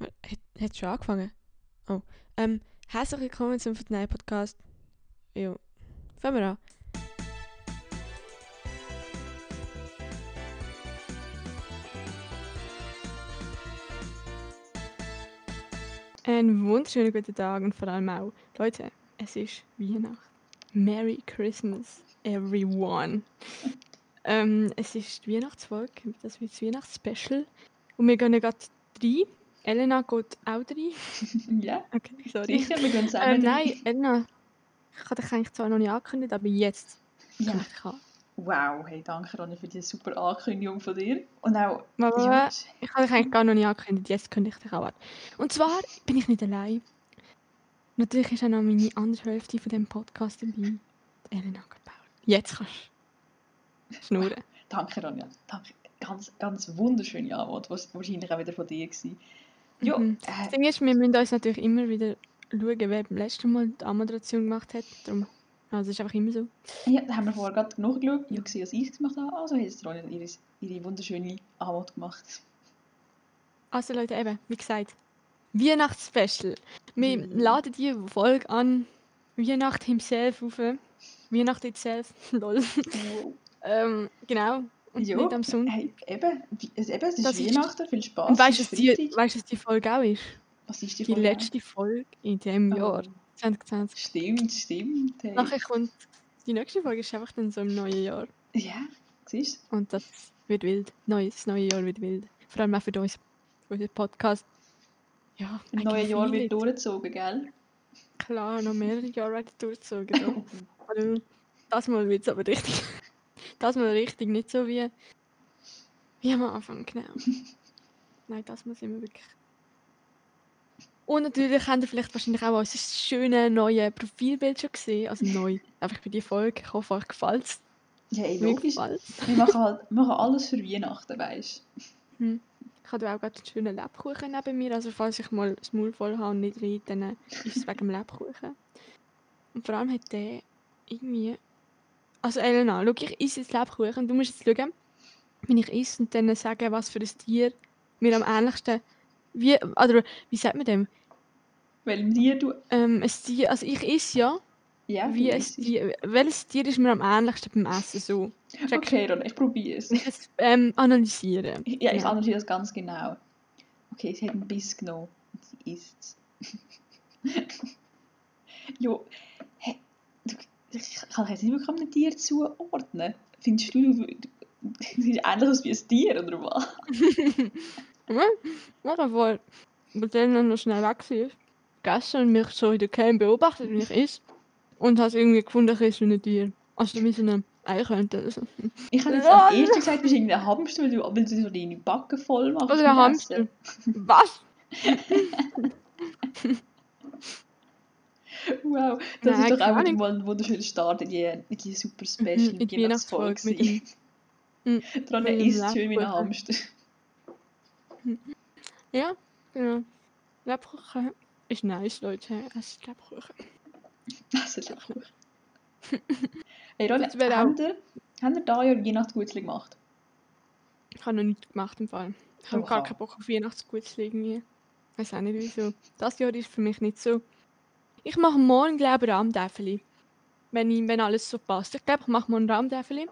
Hat, schon angefangen? Oh. Ähm, herzlich willkommen zum Fortnite Podcast. Jo. Fangen wir an. Einen wunderschönen guten Tag und vor allem auch, Leute, es ist Weihnachten. Merry Christmas, everyone. ähm, es ist die Weihnachtsfolge, das wird das Weihnachtsspecial. Und wir gehen ja gerade rein. Elena geht auch rein. Ja, Okay, sorry. sicher, wir gehen Ähm, zusammen. nein, Elena, ich habe dich eigentlich zwar noch nicht angekündigt, aber jetzt Ja. kann ich kann. Wow, hey, danke Ronny für diese super Ankündigung von dir. Und auch, Aber ja, ich habe dich eigentlich gar noch nicht angekündigt, jetzt kündige ich dich auch an. Und zwar bin ich nicht allein. Natürlich ist auch noch meine andere Hälfte von dem Podcast dabei. Elena gebaut. Jetzt kannst du schnurren. danke Ronja, danke. Ganz, ganz wunderschöne Antwort, was wahrscheinlich auch wieder von dir war. Ja, Mhm. Das Ding ist, wir müssen uns natürlich immer wieder schauen, wer beim letzten Mal die Anmoderation gemacht hat. Darum, also es ist einfach immer so. ja, da haben wir vorher gerade genug geschaut. Ich habe gesehen, was ich gemacht habe. Also hat jetzt Ronja ihre, ihre wunderschöne Antwort gemacht. Also Leute, eben, wie gesagt, Weihnachtsspecial. Wir Mhm. laden die Folge an. Weihnacht himself auf. Weihnacht itself. Lol. Wow. ähm, genau. Und Ja, nicht am Sonntag. hey, eben, es, eben, es ist Das ist- Weihnachten, viel Spaß. Und weißt du, was ist die, du, was die Folge auch ist? Was ist die Die Folge? letzte Folge in diesem Oh, Jahr, 2020. Stimmt, stimmt. Hey. Nachher kommt die nächste Folge ist einfach dann so im neuen Jahr. Ja, siehst Und das wird wild. Neues, das neue Jahr wird wild. Vor allem auch für uns, für unseren Podcast. Ja, du? Eigentlich neuen Jahr wird durchgezogen, gell? Klar, noch mehrere Jahre weiter durchgezogen. So. Also, das mal wird es aber richtig. Das mal richtig, nicht so wie, wie am Anfang, genau. Nein, das muss immer wirklich. Und natürlich habt ihr vielleicht wahrscheinlich auch unser schönes neues Profilbild schon gesehen. Also neu, einfach für die Folge. Ich hoffe, euch gefällt es. Ja, ey, Mir logisch. Wir machen halt machen alles für Weihnachten, weißt hm. Ich habe auch gerade einen schönen Lebkuchen neben mir. Also falls ich mal das Maul voll habe und nicht rede, dann ist es wegen dem Lebkuchen. Und vor allem hat der irgendwie... Also Elena, schau, ich esse jetzt Lebkuchen. Du musst jetzt schauen, wenn ich esse und dann sagen, was für ein Tier mir am ähnlichsten... Wie, oder wie sagt man dem? Weil dir du. Ähm, ein Tier, also ich esse ja, Ja, wie ein. Tier... Welches Tier ist mir am ähnlichsten beim Essen so? Checkst du? Okay, Ron, ich probiere es. Ich ähm, analysieren. Ja, ich Genau. analysiere das ganz genau. Okay, sie hat einen Biss genommen und sie isst es. jo, ich kann jetzt nicht wirklich einem Tier zuordnen. Findest du, du siehst ähnlich wie ein Tier, oder was? Ja, vor, wo der dann noch schnell weg war, und mich so in der Cam beobachtet, wie ich esse. Und hat irgendwie gefunden, ich esse wie ein Tier. Also wie so eine Eichhörnchen oder so. Ich habe jetzt Ja. als erstes gesagt, du bist irgendwie ein Hamster, weil du, weil du so deine Backen voll machst. Oder ein Hamster. Was? Wow, das Nein, ist doch auch Ahnung. mal ein wunderschöner Start in die, in die super Special Mhm, in die Weihnachtsfolge. Weihnachtsfolge mit dem- Dran isst schön wie ein Lebkuchen. Hamster. Ja, genau. Lebkuchen ist nice, Leute. Es ist Lebkuchen. Das ist gut. Hey Das wäre auch- habt ihr, habt ihr da ja Weihnachtsgutzli gemacht? Ich habe noch nichts gemacht im Fall. Ich habe gar keinen Bock auf Weihnachtsgutzli irgendwie. Ich weiß auch nicht wieso. Das Jahr ist für mich nicht so. Ich mache morgen, glaube ich, Rahmdäfeli. Wenn, ich- wenn alles so passt. Ich glaube, ich mache morgen Rahmdäfeli.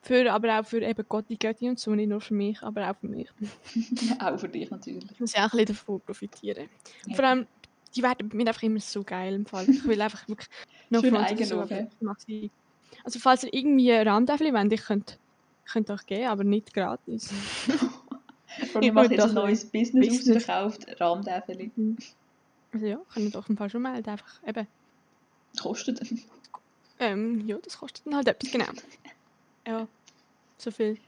Für, aber auch für eben Gotti, Götti und so. Nicht nur für mich, aber auch für mich. auch für dich natürlich. Ich muss ja auch ein bisschen davon profitieren. Ja. Vor allem, die werden bei mir einfach immer so geil im Fall. Ich will einfach wirklich noch oder so, sie. Also falls ihr irgendwie Rahmdäfeli wollt, ich könnt, könnt euch geben, aber nicht gratis. Ich macht würde jetzt ein neues Business, Business. ausverkauft, Rahmdäfeli. Also ja, könnt ihr doch im Fall schon melden. Einfach eben. Kostet. Ähm, ja, das kostet dann halt etwas, genau. Ja, so viel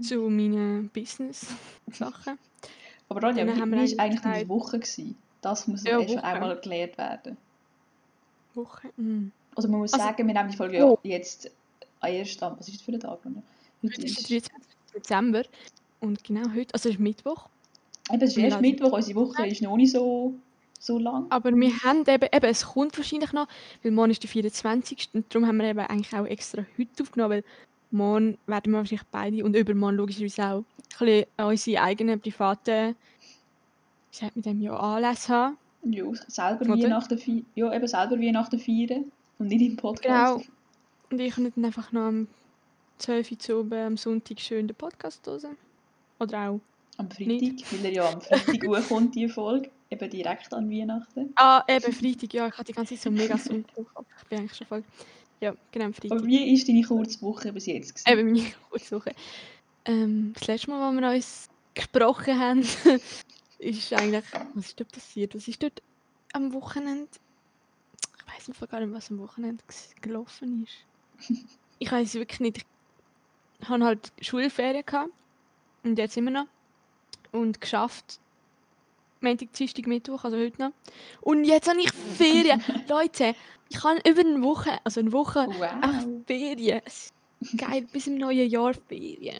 zu meinen Business-Sachen. Aber Ronja, wie, war eigentlich eigentlich deine Woche? Gewesen? Das muss Ja, erst Woche. einmal erklärt werden. Woche. Mm. Also man muss Also- sagen, wir nehmen die Folge Oh. jetzt erst an. Was ist das für ein Tag? Ronja? Heute Heute ist der 23. Dezember. Und genau heute, also es ist Mittwoch. eben, es ist erst Mittwoch, unsere Woche ist noch nicht so, so lang. Aber wir haben eben, eben, es kommt wahrscheinlich noch, weil morgen ist der 24. Und darum haben wir eben eigentlich auch extra heute aufgenommen, weil morgen werden wir wahrscheinlich beide und übermorgen logischerweise auch ein bisschen unsere eigenen privaten, wie hat mit dem ja Anlass haben. Ja, selber Oder? Weihnachten feiern. Ja, eben selber Weihnachten feiern. Und nicht im Podcast. Genau. Und ich kann dann einfach noch am 12 Uhr zu oben am Sonntag schön den Podcast hören. Oder auch. Am Freitag, weil er ja am Freitag hochkommt, die Folge. Eben direkt an Weihnachten. Ah, eben Freitag, ja, ich hatte die ganze Zeit so mega Sonntag. Ich bin eigentlich schon voll. Ja, genau, Freitag. Aber wie war deine Kurzwoche bis jetzt? gewesen? Eben meine Kurzsuche. Ähm, das letzte Mal, als wir uns gesprochen haben, ist eigentlich. Was ist dort passiert? Was ist dort am Wochenende? Ich weiß einfach gar nicht, was am Wochenende gelaufen ist. Ich weiß wirklich nicht. Ich hatte halt Schulferien gehabt. Und jetzt immer noch. Und geschafft. Montag, Dienstag, Mittwoch, also heute noch. Und jetzt habe ich Ferien. Leute, ich habe über eine Woche, also eine Woche Wow. Ferien. Es ist Geil, bis im neuen Jahr Ferien.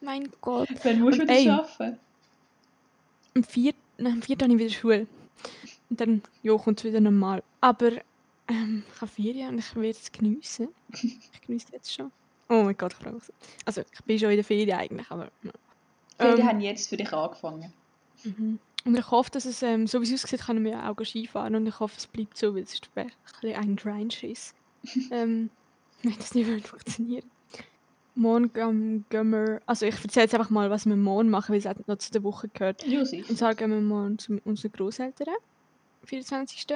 Mein Gott. Wann musst du wieder arbeiten? Am 4. Nein, am 4. habe ich wieder Schule. Und dann ja, kommt es wieder normal. Aber ähm, ich habe Ferien und ich werde es geniessen. Ich genieße jetzt schon. Oh mein Gott, so. Also, ich bin schon in der Ferien eigentlich, aber. ja. Ferien Ähm, haben jetzt für dich angefangen. Mhm. Und ich hoffe, dass es, ähm, so wie es aussieht, kann ich mir auch Skifahren und ich hoffe, es bleibt so, weil es ist ein bisschen ein Grindschiss. ähm, wenn das nicht würde funktionieren. Morgen gehen, wir, also ich erzähle jetzt einfach mal, was wir morgen machen, weil es hat noch zu der Woche gehört. Ja. Und zwar gehen wir morgen zu unseren Großeltern, 24.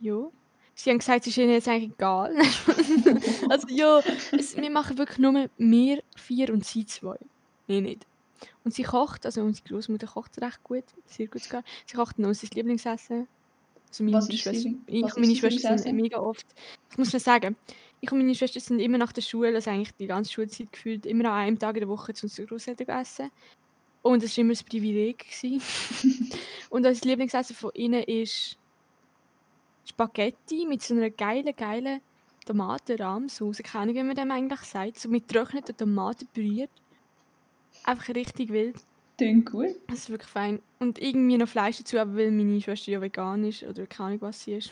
Ja. Sie haben gesagt, es ist ihnen jetzt eigentlich egal. also ja, es, wir machen wirklich nur wir vier und sie zwei. Nee, nicht. Und sie kocht, also unsere Großmutter kocht recht gut, sehr gut sogar. Sie kocht noch unser Lieblingsessen. Also meine Was Schwester, ich und meine Schwester sind mega oft, ich muss mir sagen, ich und meine Schwester sind immer nach der Schule, also eigentlich die ganze Schulzeit gefühlt, immer an einem Tag in der Woche zu unseren Großeltern essen. Und das war immer ein Privileg. Und das Lieblingsessen von ihnen ist Spaghetti mit so einer geilen, geilen Tomaten-Rahmsauce. Keine Ahnung, wie man dem eigentlich sagt. So mit getrockneten Tomaten püriert. Einfach richtig wild. Klingt gut. Das ist wirklich fein. Und irgendwie noch Fleisch dazu, aber weil meine Schwester ja vegan ist oder keine Ahnung, was sie ist.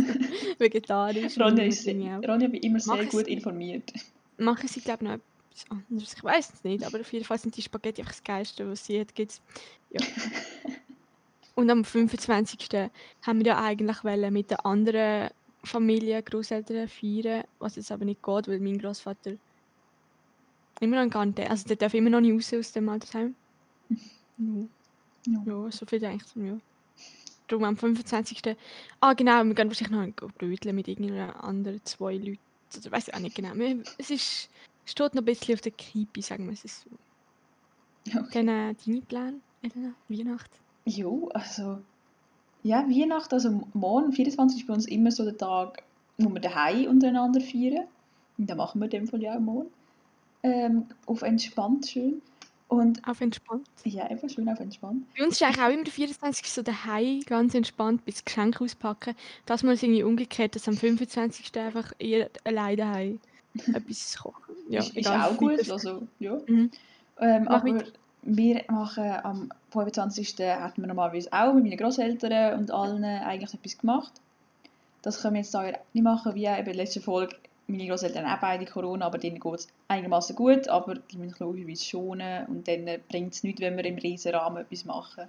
Vegetarisch. Ronja, ist, auch. Ronja bin immer sehr gut nicht. informiert. Machen sie, glaube ich, noch etwas anderes. Ich weiß es nicht, aber auf jeden Fall sind die Spaghetti einfach das Geilste, was sie hat. Gibt's. Ja. Und am 25. haben wir ja eigentlich wollen mit der anderen Familie, Großeltern feiern, was jetzt aber nicht geht, weil mein Großvater immer noch gar nicht, also der darf immer noch nicht raus aus dem Altersheim. Ja. Ja. Ja, so viel eigentlich zum Jahr. Darum am 25. Ah, genau, wir gehen wahrscheinlich noch ein Brötchen mit irgendeiner anderen zwei Leuten. Oder weiß ich auch nicht genau. Es ist, steht noch ein bisschen auf der Kippe, sagen wir es so. Okay. Dann äh, deine Pläne, Elena? Weihnachten? Jo, also. Ja, Weihnachten, also morgen, 24. ist bei uns immer so der Tag, wo wir daheim untereinander feiern. Und das machen wir in dem Fall ja morgen. Ähm, auf entspannt schön. Und Auf entspannt. ja, einfach schön auf entspannt. Bei uns ist eigentlich auch immer der 24. so daheim, ganz entspannt, bis Geschenke auspacken. Das mal ist irgendwie umgekehrt, dass am 25. einfach eher alleine daheim etwas kochen. Ja, ist, ist auch gut, also ja. Mhm. Ähm, Mach aber weiter. wir machen am 25. hatten wir normalerweise auch mit meinen Großeltern und allen eigentlich etwas gemacht. Das können wir jetzt da nicht machen, wie eben in der letzten Folge. Meine Großeltern haben auch beide Corona, aber denen geht es einigermaßen gut, aber die müssen logischerweise schonen und dann bringt es nichts, wenn wir im riesen Rahmen etwas machen.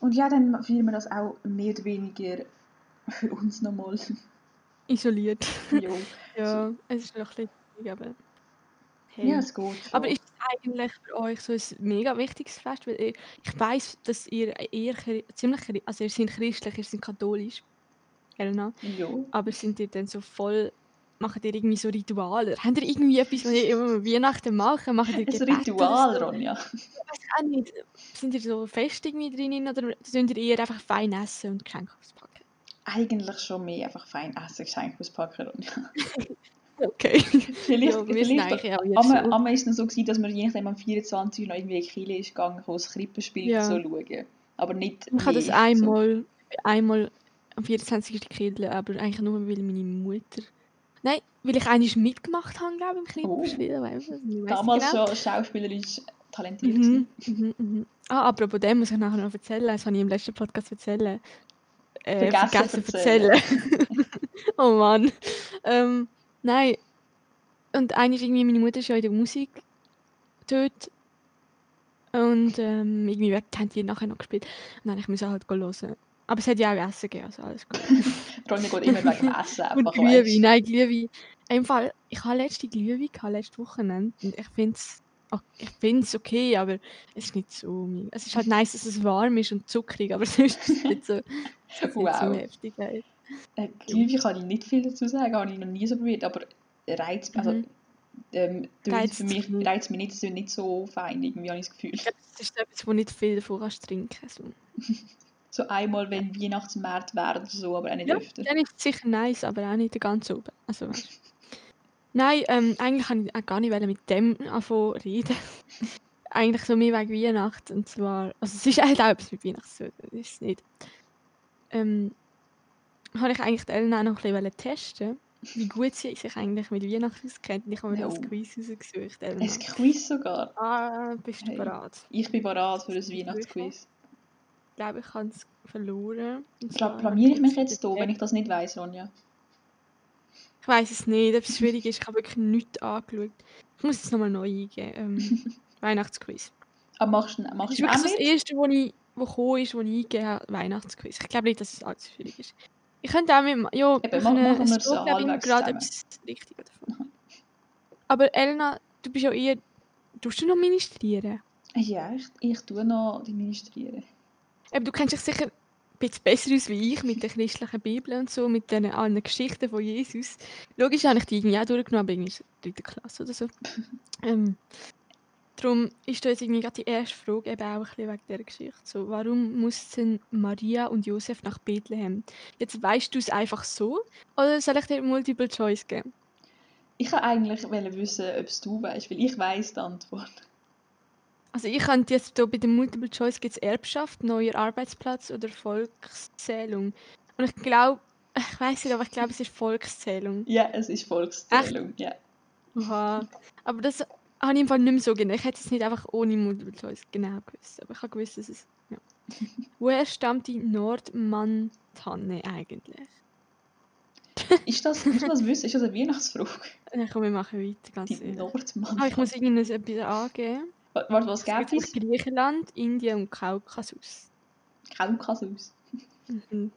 Und ja, dann feiern wir das auch mehr oder weniger für uns nochmal. Isoliert. jo. Ja, es ist noch ein bisschen aber hey. Ja, es geht schon. aber ist es eigentlich für euch so ein mega wichtiges Fest? Weil ich, ich weiß, dass ihr eher ziemlich, also ihr seid christlich, ihr seid katholisch, Elena, Jo. aber sind ihr dann so voll, macht ihr irgendwie so Rituale? Habt ihr irgendwie etwas, was ihr immer Weihnachten macht? Macht ihr Ein Gebete Ritual, so? Ronja. Ich weiß auch nicht. Sind ihr so fest irgendwie drin oder sind ihr eher einfach fein essen und Geschenke auspacken? Eigentlich schon mehr einfach fein essen, Geschenke auspacken, Ronja. Okay. Vielleicht, ja, vielleicht jetzt Einmal, so. einmal ist es noch so gewesen, dass wir je nachdem am 24. noch irgendwie in die Kirche ist gegangen, um das Krippenspiel Ja. so schauen. Aber nicht Ich habe das einmal, einmal am 24. Kirche, aber eigentlich nur, weil meine Mutter... Nein, weil ich eigentlich mitgemacht habe, glaube ich, im Oh. So. weiss Damals genau. schon schauspielerisch talentiert Mhm, mhm, mhm. Ah, apropos dem muss ich nachher noch erzählen. Das habe ich im letzten Podcast erzählen. Äh, Vergessen vergessen erzählen. oh Mann. Ähm, nein. Und eigentlich irgendwie, meine Mutter ist ja in der Musik dort Und ähm, irgendwie haben die nachher noch gespielt. Und dann musste ich halt hören. Aber es hat ja auch Essen gegeben, also alles gut. Ronja geht immer wegen Essen einfach, Und. Glühwein, nein, Glühwein. Im Fall, ich habe letzte Glühwein gehabt, letzte Wochenende. Und ich finde es ich find's okay, aber es ist nicht so. Es ist halt nice, dass es warm ist und zuckrig, aber sonst ist es nicht so, es ist nicht so Wow. heftig. Halt. Äh, Glühwein kann ich nicht viel dazu sagen, habe ich noch nie so probiert, aber reizt, also, Mhm. ähm, für mich reizt mich nicht, es ist nicht so fein, irgendwie habe ich das Gefühl. Ich glaube, das ist etwas, wo nicht viel davon kannst trinken. So. So einmal, wenn Weihnachtsmärkte wären oder so, aber auch nicht Ja, öfter. Dann ist es sicher nice, aber auch nicht ganz oben. Also. Nein, ähm, eigentlich kann ich auch gar nicht mit dem anfangen reden. eigentlich so mehr wegen Weihnachten. Und zwar, also es ist halt auch etwas mit Weihnachten, so das ist es nicht. Ähm, habe ich eigentlich die Elena auch noch ein bisschen testen wie gut sie sich eigentlich mit Weihnachten auskennt. Ich habe mir das Oh. Quiz rausgesucht. Elena. Ein Quiz sogar. Ah, bist du Hey. bereit? Ich bin bereit für ein Weihnachtsquiz. Ich glaube, ich habe es verloren. Und blamiere ich mich jetzt hier, wenn ich das nicht weiss, Ronja? Ich weiß es nicht, ob es schwierig ist. Ich habe wirklich nichts angeschaut. Ich muss es nochmal neu eingeben. Ähm, Weihnachtsquiz. Aber machst du Das machst ist auch so das erste, wo ich wo gekommen ist, wo ich eingegeben habe, Weihnachtsquiz. Ich glaube nicht, dass es allzu schwierig ist. Ich könnte auch mit ja, Eben, machen wir es so halbwegs gerade, ob es richtig falsch Aber Elena, du bist ja eher... Tust du noch ministrieren? Ja, ich, ich tue noch administrieren. Eben, du kennst dich sicher ein bisschen besser aus wie ich mit der christlichen Bibel und so, mit den allen Geschichten von Jesus. Logisch habe ich die irgendwie auch durchgenommen, aber irgendwie so dritte Klasse oder so. ähm, darum ist da jetzt irgendwie gerade die erste Frage eben auch ein bisschen wegen dieser Geschichte. So, warum mussten Maria und Josef nach Bethlehem? Jetzt weißt du es einfach so oder soll ich dir Multiple Choice geben? Ich wollte eigentlich wissen, ob es du weißt, weil ich weiss die Antwort. Also ich könnte jetzt hier bei der Multiple Choice gibt es Erbschaft, neuer Arbeitsplatz oder Volkszählung. Und ich glaube, ich weiß nicht, aber ich glaube, es ist Volkszählung. Ja, es ist Volkszählung. Ja. Oha. Aber das habe ich im Fall nicht mehr so genau. Ich hätte es nicht einfach ohne Multiple Choice genau gewusst. Aber ich habe gewusst, dass es. Ja. Woher stammt die Nordmann-Tanne eigentlich? Ist das, musst du das wissen? Ist das eine Weihnachtsfrage? Dann komm, wir machen weiter, ganz Die ehrlich. Nordmann. Ah, ich muss irgendwas angeben. Warte, was gibt es? Griechenland, Indien und Kaukasus. Kaukasus. Mhm.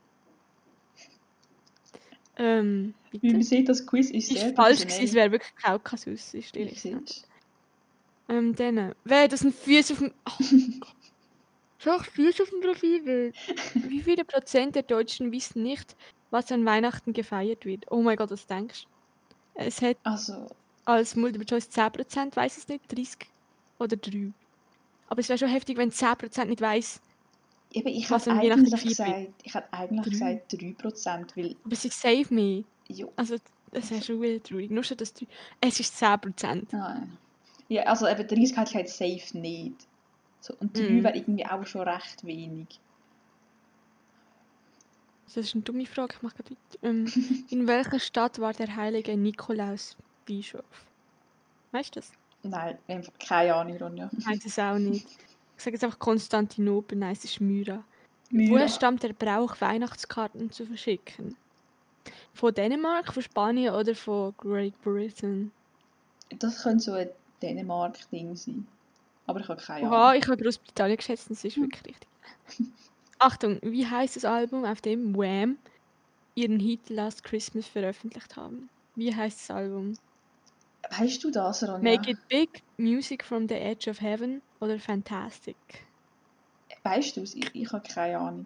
Ähm, Wie man sieht, das Quiz ist Ist sehr falsch gewesen, es wäre wirklich Kaukasus. Ist Ich ehrlich gesagt. Ähm, dann, wer das sind Füße auf dem. Oh, Füße auf dem Profilbild. Wie viele Prozent der Deutschen wissen nicht, was an Weihnachten gefeiert wird? Oh mein Gott, was denkst du? Es hat Also, als Multiple Choice 10%, weiß es nicht, 30 oder 3. Aber es wäre schon heftig, wenn 10% nicht weiß. eben, ich Was eigentlich gefeiert gesagt, ich hätte eigentlich Drei. gesagt 3%, weil, Aber es ist safe mehr. jo, Also, das wäre schon wieder traurig. Nur schon das 3. Es ist 10%. nein. Ja, also eben 30 hätte ich halt safe nicht. So, und 3 Mhm. wäre irgendwie auch schon recht wenig. Das ist eine dumme Frage, ich mache gerade. Ähm, in welcher Stadt war der heilige Nikolaus Bischof? Weißt du das? Nein, einfach keine Ahnung, Ronja. Ich weiß es auch nicht. Ich sage jetzt einfach Konstantinopel, nein, es ist Myra. Myra. Woher stammt der Brauch, Weihnachtskarten zu verschicken? Von Dänemark, von Spanien oder von Great Britain? Das könnte so ein Dänemark-Ding sein. Aber ich habe keine Oha, Ahnung. ich habe Großbritannien geschätzt, das ist wirklich richtig. Achtung, wie heißt das Album, auf dem Wham ihren Hit Last Christmas veröffentlicht haben? Wie heißt das Album? Weißt du das, Ronja? Make It Big, Music from the Edge of Heaven oder Fantastic? Weißt du es? Ich, ich habe keine Ahnung.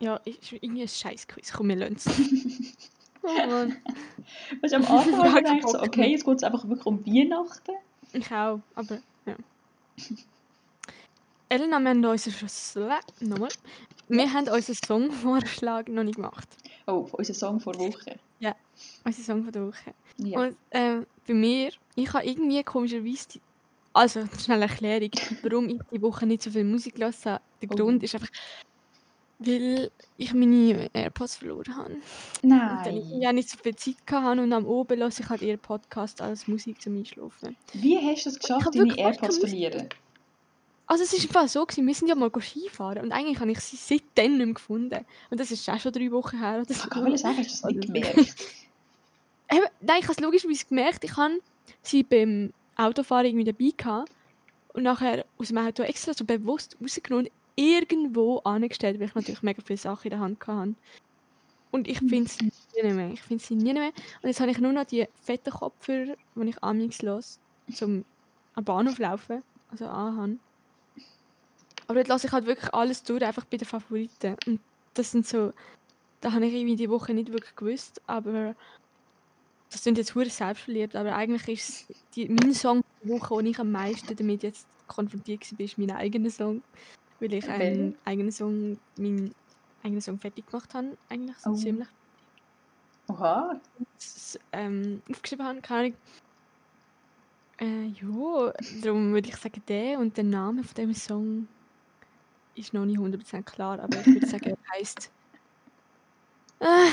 Ja, ist irgendwie ein Scheiß-Quiz. Komm, wir lassen es. oh Mann. Weißt am Anfang habe ich gedacht, so, okay, jetzt geht es einfach wirklich um Weihnachten. Ich auch, aber ja. Elena, wir haben unseren. Nochmal. Wir haben unseren Songvorschlag noch nicht gemacht. Oh, unser Song vor Woche. Unseren Song von der Woche. Ja. Und ähm, bei mir, ich habe irgendwie komischerweise. Die, also, schnelle Erklärung, warum ich die Woche nicht so viel Musik gelassen habe. Der Oh. Grund ist einfach, weil ich meine AirPods verloren habe. Und dann ich Nein. ja nicht so viel Zeit hatte und am Oben lasse ich halt eher Podcast als Musik zum Einschlafen. Wie hast du es Ich geschafft, deine AirPods zu verlieren? Also es ist einfach so gewesen, wir sind ja mal Skifahren und eigentlich habe ich sie seitdem nicht mehr gefunden. Und das ist auch schon drei Wochen her oder Ich so. kann sagen, hast du das nicht gemerkt? Nein, ich habe es logischerweise gemerkt, ich habe sie beim Autofahren irgendwie dabei gehabt und nachher aus dem Auto extra so bewusst rausgenommen und irgendwo angestellt, weil ich natürlich mega viele Sachen in der Hand hatte. Und ich finde sie nie mehr. Ich finde sie nie mehr. Und jetzt habe ich nur noch die fetten Kopfhörer, die ich amigs los zum am Bahnhof laufen, also anhaben. Aber dort lasse ich halt wirklich alles durch, einfach bei den Favoriten. Und das sind so, da habe ich irgendwie die Woche nicht wirklich gewusst, aber das sind jetzt hure selbstverliebt, aber eigentlich ist es die, mein Song der Woche, wo ich am meisten damit jetzt konfrontiert war, ist mein eigener Song, weil ich einen eigenen Song, meinen eigenen Song fertig gemacht habe, eigentlich so Oh. ziemlich Oha. s- ähm, aufgeschrieben habe, keine Ahnung. Äh, ja, darum würde ich sagen, der und der Name von dem Song ist noch nicht 100% klar, aber ich würde sagen, er heisst. Äh,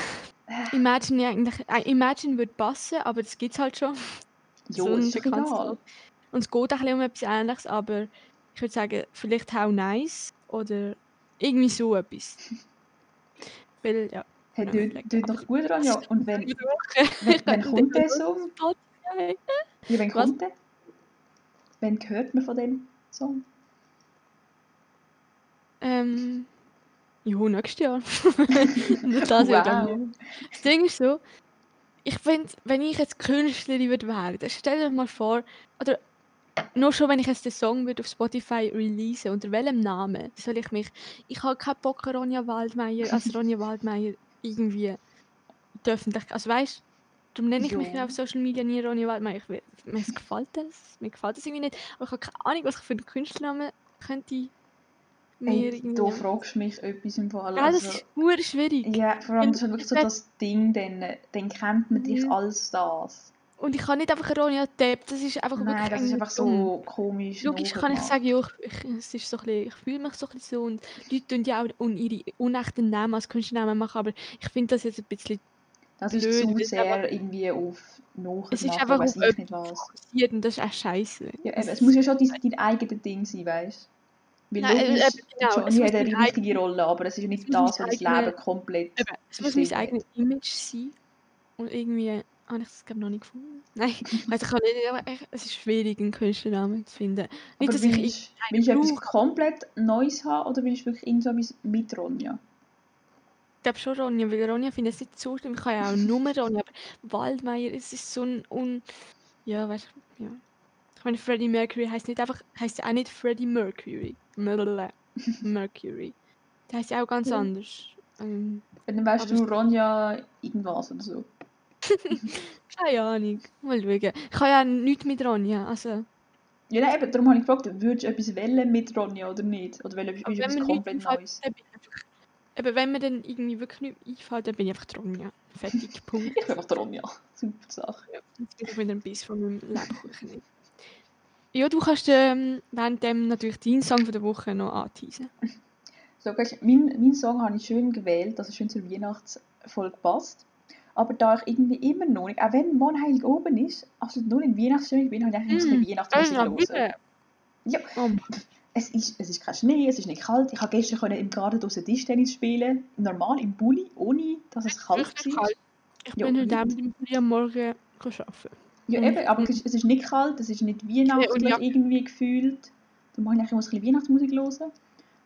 Imagine, eigentlich, äh, Imagine würde passen, aber das gibt es halt schon. Jo, So ist egal. Und es geht auch ein bisschen um etwas Ähnliches, aber ich würde sagen, vielleicht How Nice oder irgendwie so etwas. Weil, ja. Hey, Ja, tut, doch gut an, ja. Und wenn, wenn, wenn kommt der Song? Ja, wenn Was? kommt der? Wann hört man von dem Song? Ähm, ja, nächstes Jahr. Nicht das Jahr. wow. Das Ding ist so, ich finde, wenn ich jetzt Künstlerin würde werden, stell dir mal vor, oder nur schon, wenn ich jetzt den Song würde auf Spotify release, unter welchem Namen soll ich mich, ich habe keinen Bock, Ronja Waldmeier, als Ronja Waldmeier irgendwie die Öffentlichkeit, also weißt darum nenne ich mich ja auf Social Media nie Ronja Waldmeier, ich, will- mir gefällt das, mir gefällt das irgendwie nicht, aber ich habe keine Ahnung, was ich für einen Künstlernamen könnte mir Hey, da fragst du mich etwas im Fall. Ja, das Also, ist nur schwierig. ja, vor allem das ist wirklich so das Ding, dann, dann kennt man dich Mhm. als das. Und ich kann nicht einfach Ronja Depp, das ist einfach Nein, das ist einfach so komisch. Logisch kann ich sagen, ja, ich, es ist so ein bisschen, ich fühle mich so ein bisschen so und Leute tun ja auch un, ihre unechten Namen als Künstlernamen machen, aber ich finde das jetzt ein bisschen, Das ist blöd, zu weil es sehr einfach- irgendwie auf es ist einfach auf ich nicht was. fokussiert und das ist auch scheiße. Ja, eben, es muss ja schon dein, dein eigenes Ding sein, weißt du? Weil Nein, äh, logisch, eben, genau, es hat eine wichtige Rolle, aber es ist ja es nicht das, was das eigene- Leben komplett Eben, es muss mein eigenes Image sein und irgendwie habe ich das glaube noch nicht gefunden. Nein, also ich kann nicht, aber echt, es ist schwierig, einen Künstlernamen zu finden. Nicht, Aber dass ich willst, willst du etwas komplett Neues haben oder willst du wirklich irgend so etwas mit Ronja? Ich glaube schon Ronja, weil Ronja finde es nicht so schlimm. Ich kann ja auch nur Ronja, aber Waldmeier, es ist so ein un... Ja, weißt du, ja. Ich meine, Freddie Mercury heißt nicht einfach, heißt ja auch nicht Freddie Mercury. Mercury. Der heißt ja auch ganz Ja. anders. Ähm, Und dann weißt du Ronja irgendwas oder so. keine Ahnung. Mal schauen. Ich habe ja nichts mit Ronja. Also, Ja, nein, eben, darum habe ich gefragt, würdest du etwas wählen mit Ronja oder nicht? Oder willst du aber etwas komplett Neues? Eben, wenn mir dann irgendwie wirklich nichts einfällt, dann bin ich einfach Ronja. Fertig, Punkt. Ich bin einfach Ronja. Super Sache. Jetzt bin ich wieder ein bisschen von meinem Lebkuchen nicht. Ja, du kannst ähm, währenddem natürlich deinen Song von der Woche noch anteasen. So, gehst, mein, mein Song habe ich schön gewählt, dass er schön zur Weihnachtsfolge passt. Aber da ich irgendwie immer noch nicht, auch wenn morgen heilig oben ist, absolut nur in Weihnachtsstimmung bin, habe ich eigentlich mm, ein bisschen Also, Weihnachtsmusik hören. bitte. Ja. Oh, Es ist, es ist kein Schnee, es ist nicht kalt. Ich konnte gestern können im Garten draußen Tischtennis spielen, normal im Bulli, ohne dass es kalt richtig war. kalt. Ich Ja, bin heute. Abend im Pulli am Morgen arbeiten. Ja, eben, aber es ist, es ist nicht kalt, es ist nicht weihnachtlich ja. irgendwie gefühlt. Darum habe ich immer ein bisschen Weihnachtsmusik hören.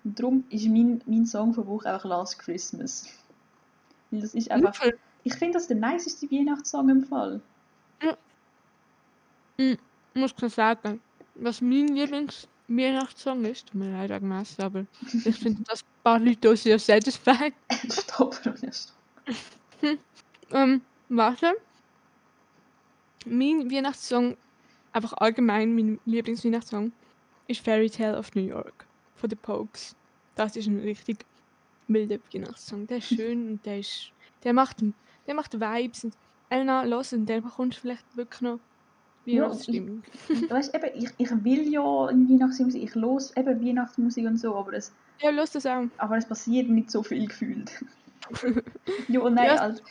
Und darum ist mein, mein Song von Woche einfach Last Christmas. Weil das ist einfach, Wirklich? ich finde das der niceste Weihnachtssong im Fall. muss ich sagen, was mein Lieblings-Weihnachtssong ist, tut mir leid, Agnes, aber ich finde, ein paar Leute sehr satisfied. Stopp, Ronja, stopp. Ähm, warte. Mein Weihnachtssong, einfach allgemein mein Lieblingsweihnachtssong, ist Fairy Tale of New York von The Pokes. Das ist ein richtig wilder Weihnachtssong. Der ist schön und der ist, der macht, der macht Vibes. Und Elena, los und dann bekommst du vielleicht wirklich noch Ja, Weihnachtsstimmung. Weißt, eben, ich, ich will ja Weihnachtsmusik, ich los eben Weihnachtsmusik und so, aber es, Ja, los das auch. aber es passiert nicht so viel gefühlt. ja, und nein, Ja, also,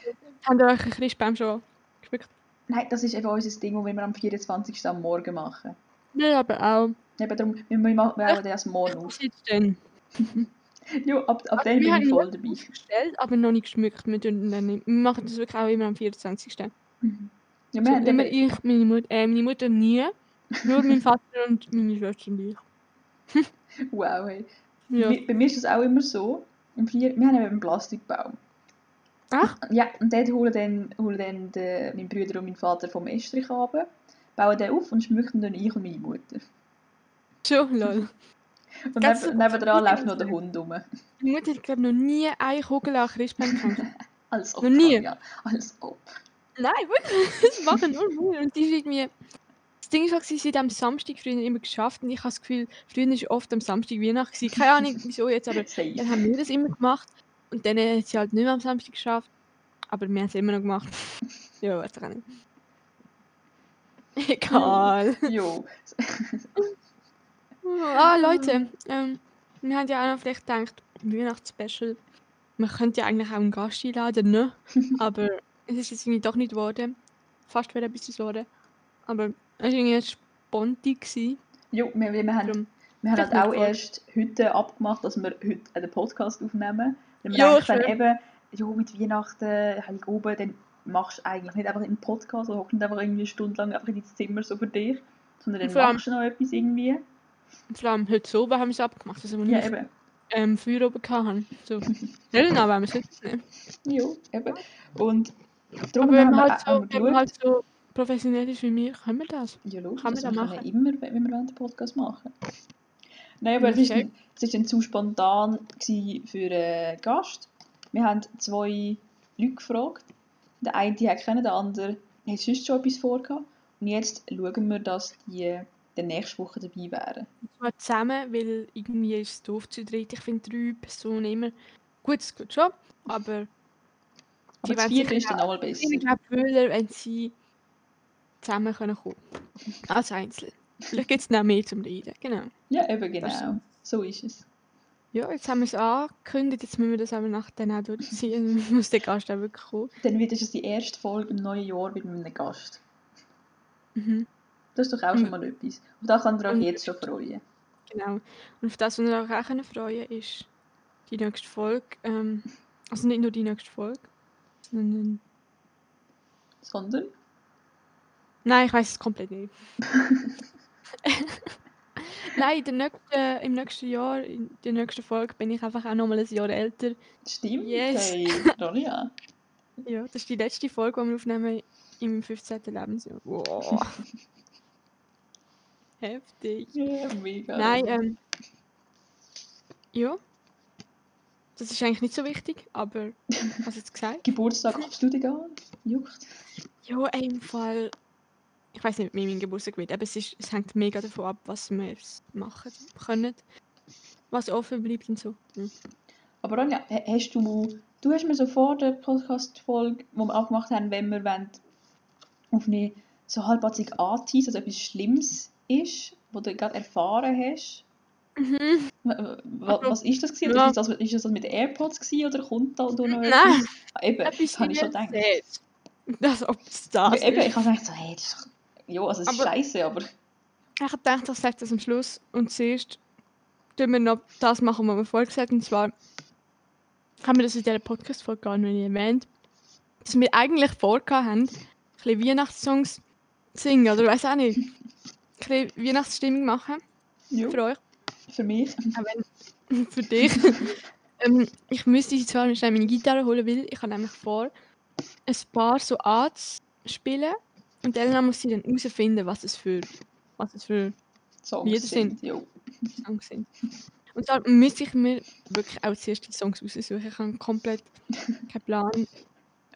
Habt ihr euch ein Christbaum schon geschmückt? Nein, das ist eben unser Ding, das wir am 24. am Morgen machen. Ja, aber auch. Eben darum, wir, machen wir machen das morgen auf. Was? Ja, ab, ab Also, wir bin ich voll dabei. Bestellt, aber noch nicht geschmückt. Wir, nicht. wir machen das wirklich auch immer am 24. Mhm. Ja, So, wir haben immer ich, meine Mutter, äh, meine Mutter nie. Nur mein Vater und meine Schwester und ich. Wow, hey. Ja. Bei, bei mir ist das auch immer so. Im wir haben eben einen Plastikbaum. Ach, Ja, und dort holen dann, holen dann der, mein Bruder und mein Vater vom Estrich runter, bauen den auf und schmücken dann ich und meine Mutter. schon, lol. Und Ganz neben, so- nebendran läuft noch der Hund rum. Meine Mutter hat, glaube noch nie eine Kugel an Christbaum gehabt. Als ob. Noch nie? Ja, als ob. Nein, wirklich. Das machen nur wir. Und die ist irgendwie... Das Ding ist auch, sie sind am Samstag früher immer geschafft und ich habe das Gefühl, früher war oft am Samstag Weihnachten. Keine Ahnung, wieso jetzt, aber dann haben wir das immer gemacht. Und dann hat sie halt nicht mehr am Samstag geschafft. Aber wir haben es immer noch gemacht. ja, weiß ich auch nicht. Egal. Jo. Ah, Leute, ähm, wir haben ja auch noch vielleicht gedacht, Weihnachtsspecial. Man könnte ja eigentlich auch einen Gast einladen, ne? Aber es ist jetzt irgendwie doch nicht geworden. Fast wäre ein bisschen geworden. Aber es war irgendwie spontan. gewesen. Jo, wir, wir haben, Darum- wir haben halt auch erst heute abgemacht, dass wir heute den Podcast aufnehmen. Wir Ja, eigentlich dann eben, jo, mit Weihnachten, Heilig oben, dann machst du eigentlich nicht einfach einen Podcast oder hockst nicht einfach irgendwie eine Stunde lang einfach in dein Zimmer so für dich, sondern dann machst du noch etwas irgendwie. Und vor allem heute so haben wir es abgemacht, also wo Ja, ich eben. ähm, Feuer oben hatte. So. Helena wollen wir es jetzt nehmen. Jo, eben. Und darum Aber wenn haben man, wir, halt so, haben wir wenn man halt so professionell ist wie mir, können wir das. Ja, logisch, Kann das wir da können machen. immer, wenn wir einen Podcast machen. Nein, aber Ja, es okay. dann, zu spontan für einen Gast. Wir haben zwei Leute gefragt. Der eine die hat kennen, der andere hat sonst schon etwas vorgehabt. Und jetzt schauen wir, dass die der nächste Woche dabei wären. Zwar zusammen, weil irgendwie ist es doof zu dritt. Ich finde drei Personen immer... Gut, es geht schon, aber... Aber das vierte ist dann nochmal besser. Ich glaube, wenn sie zusammen können kommen Als Einzel. Vielleicht gibt es noch mehr zum Reden. Genau. Ja, eben ist genau. So ist es. Ja, jetzt haben wir es angekündigt, jetzt müssen wir das aber nachher dann auch durchziehen. Dann muss der Gast auch wirklich kommen. Dann wird es die erste Folge im neuen Jahr mit einem Gast. Mhm, Das ist doch auch Mhm. schon mal etwas. Und da könnt ihr euch jetzt schon freuen. genau. Und auf das, was wir euch auch können freuen ist die nächste Folge. Ähm, also nicht nur die nächste Folge, sondern... Sondern Nein, ich weiß es komplett nicht. Nein, nächsten, im nächsten Jahr, in der nächsten Folge bin ich einfach auch nochmal ein Jahr älter. stimmt. Yes. Hey, Ronja. Ja, das ist die letzte Folge, die wir aufnehmen im 15. Lebensjahr. Wow. Heftig. Ja, mega. Nein, ähm. Ja. Das ist eigentlich nicht so wichtig, aber was jetzt gesagt? Geburtstag absolut egal. Juckt. Ja, im Fall. Ich weiß nicht, wie mein Geburtstag wird, aber es, ist, es hängt mega davon ab, was wir machen können. Was offen bleibt und so. Hm. Aber Ronja, ha- hast du, du hast mir so vor der Podcast-Folge, die wir abgemacht haben, wenn wir wollen, auf eine so halbpatzig anteasen, dass etwas Schlimmes ist, was du gerade erfahren hast. Mhm. Also, Was ist das gewesen? ja. Ist, das, ist das mit den AirPods gewesen, oder kommt da, noch Nein. etwas? Ah, eben, das habe ich schon gedacht. Das, ob das Ja, eben, ich habe gedacht, so, hey, das ist doch, ja, also es ist Aber- scheiße, aber Ich habe gedacht, ich sage das am Schluss. Und zuerst tun wir noch das machen, was wir vorher gesagt haben. Und zwar haben wir das in dieser Podcast-Folge gar nicht erwähnt, dass wir eigentlich vorgehabt haben, ein bisschen Weihnachtssongs zu singen. Oder weiß auch nicht. Ein bisschen Weihnachtsstimmung machen ja, für euch. für mich. Wenn, für dich. ähm, ich müsste jetzt zwar schnell meine Gitarre holen, weil ich habe nämlich vor, ein paar so anzuspielen. Und Elena muss sie dann herausfinden, was es für, was es für Songs Lieder sind. sind. Ja. Songs sind. Und da müsste ich mir wirklich auch zuerst die Songs raussuchen. Ich habe komplett keinen Plan,